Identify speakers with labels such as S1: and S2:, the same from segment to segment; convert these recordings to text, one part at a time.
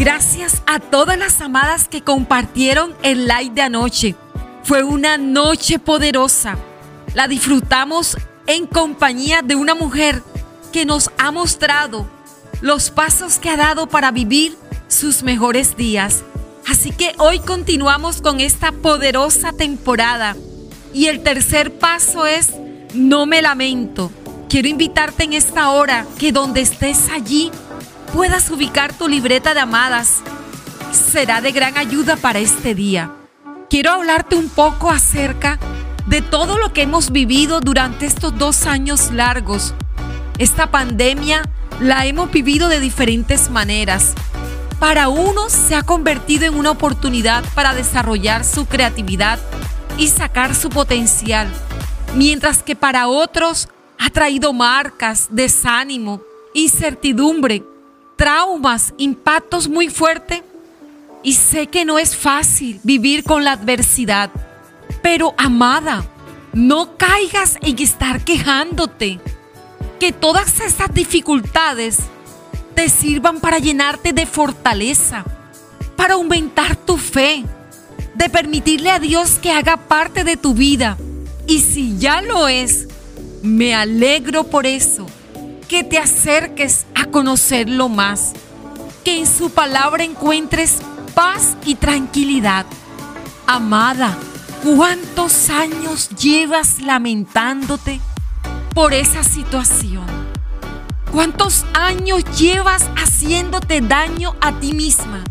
S1: Gracias a todas las amadas que compartieron el live de anoche. Fue una noche poderosa. La disfrutamos en compañía de una mujer que nos ha mostrado los pasos que ha dado para vivir sus mejores días. Así que hoy continuamos con esta poderosa temporada. Y el tercer paso es, no me lamento. Quiero invitarte en esta hora que donde estés allí puedas ubicar tu libreta de amadas. Será de gran ayuda para este día. Quiero hablarte un poco acerca de todo lo que hemos vivido durante estos dos años largos. Esta pandemia la hemos vivido de diferentes maneras. Para unos se ha convertido en una oportunidad para desarrollar su creatividad y sacar su potencial, mientras que para otros ha traído marcas, desánimo, incertidumbre, traumas, impactos muy fuertes. Y sé que no es fácil vivir con la adversidad, pero amada, no caigas en estar quejándote. Que todas esas dificultades te sirvan para llenarte de fortaleza, para aumentar tu fe, de permitirle a Dios que haga parte de tu vida. Y si ya lo es, me alegro por eso, que te acerques conocerlo más, que en su palabra encuentres paz y tranquilidad. Amada, ¿cuántos años llevas lamentándote por esa situación? ¿Cuántos años llevas haciéndote daño a ti misma?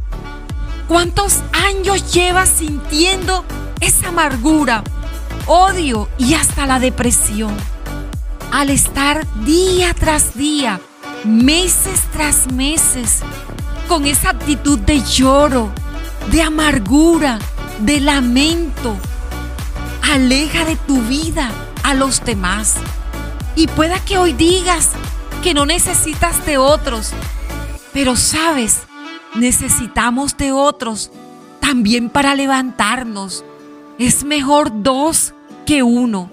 S1: ¿Cuántos años llevas sintiendo esa amargura, odio y hasta la depresión? al estar día tras día, meses tras meses, con esa actitud de lloro, de amargura, de lamento. Aleja de tu vida a los demás. Y pueda que hoy digas que no necesitas de otros, pero sabes, necesitamos de otros también para levantarnos. Es mejor dos que uno.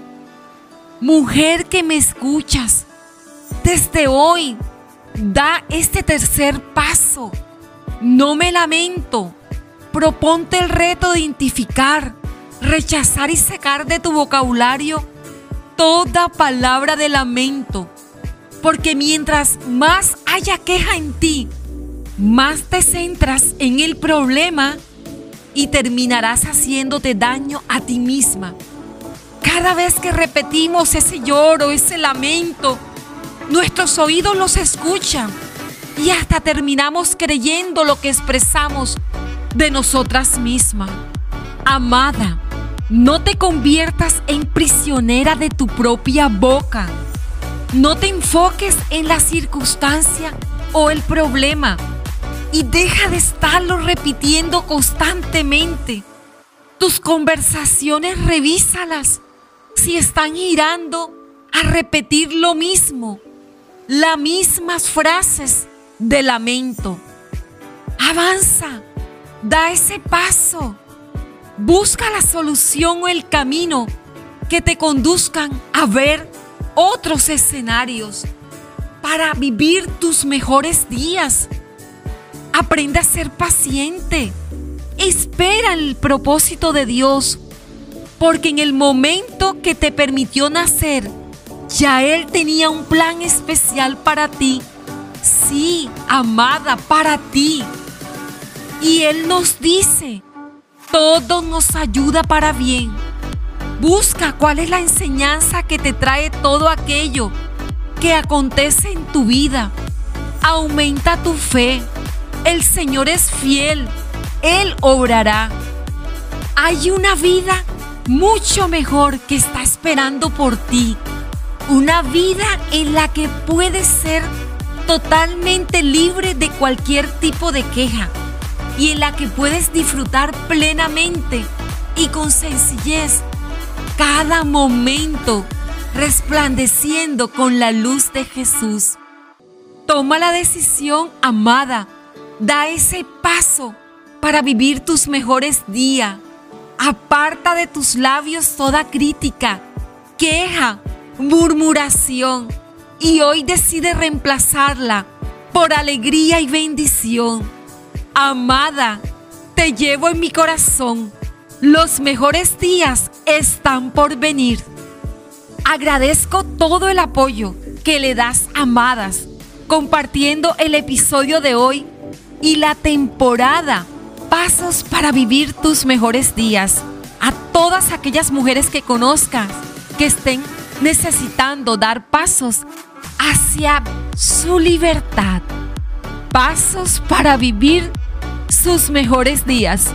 S1: Mujer que me escuchas, desde hoy da este tercer paso. No me lamento. Proponte el reto de identificar, rechazar y sacar de tu vocabulario toda palabra de lamento. Porque mientras más haya queja en ti, más te centras en el problema y terminarás haciéndote daño a ti misma. Cada vez que repetimos ese lloro, ese lamento, nuestros oídos los escuchan y hasta terminamos creyendo lo que expresamos de nosotras mismas. Amada, no te conviertas en prisionera de tu propia boca. No te enfoques en la circunstancia o el problema y deja de estarlo repitiendo constantemente. Tus conversaciones revísalas si están girando a repetir lo mismo, las mismas frases de lamento. Avanza, da ese paso, busca la solución o el camino que te conduzcan a ver otros escenarios para vivir tus mejores días. Aprende a ser paciente. Espera el propósito de Dios porque en el momento que te permitió nacer, ya Él tenía un plan especial para ti. Sí, amada, para ti. Y Él nos dice, todo nos ayuda para bien. Busca cuál es la enseñanza que te trae todo aquello que acontece en tu vida. Aumenta tu fe. El Señor es fiel. Él obrará. Hay una vida mucho mejor que está esperando por ti. Una vida en la que puedes ser totalmente libre de cualquier tipo de queja y en la que puedes disfrutar plenamente y con sencillez cada momento resplandeciendo con la luz de Jesús. Toma la decisión, amada. Da ese paso para vivir tus mejores días Aparta de tus labios toda crítica, queja, murmuración y hoy decide reemplazarla por alegría y bendición. Amada, te llevo en mi corazón. Los mejores días están por venir. Agradezco todo el apoyo que le das, amadas, compartiendo el episodio de hoy y la temporada Pasos para vivir tus mejores días. A todas aquellas mujeres que conozcas que estén necesitando dar pasos hacia su libertad. Pasos para vivir sus mejores días.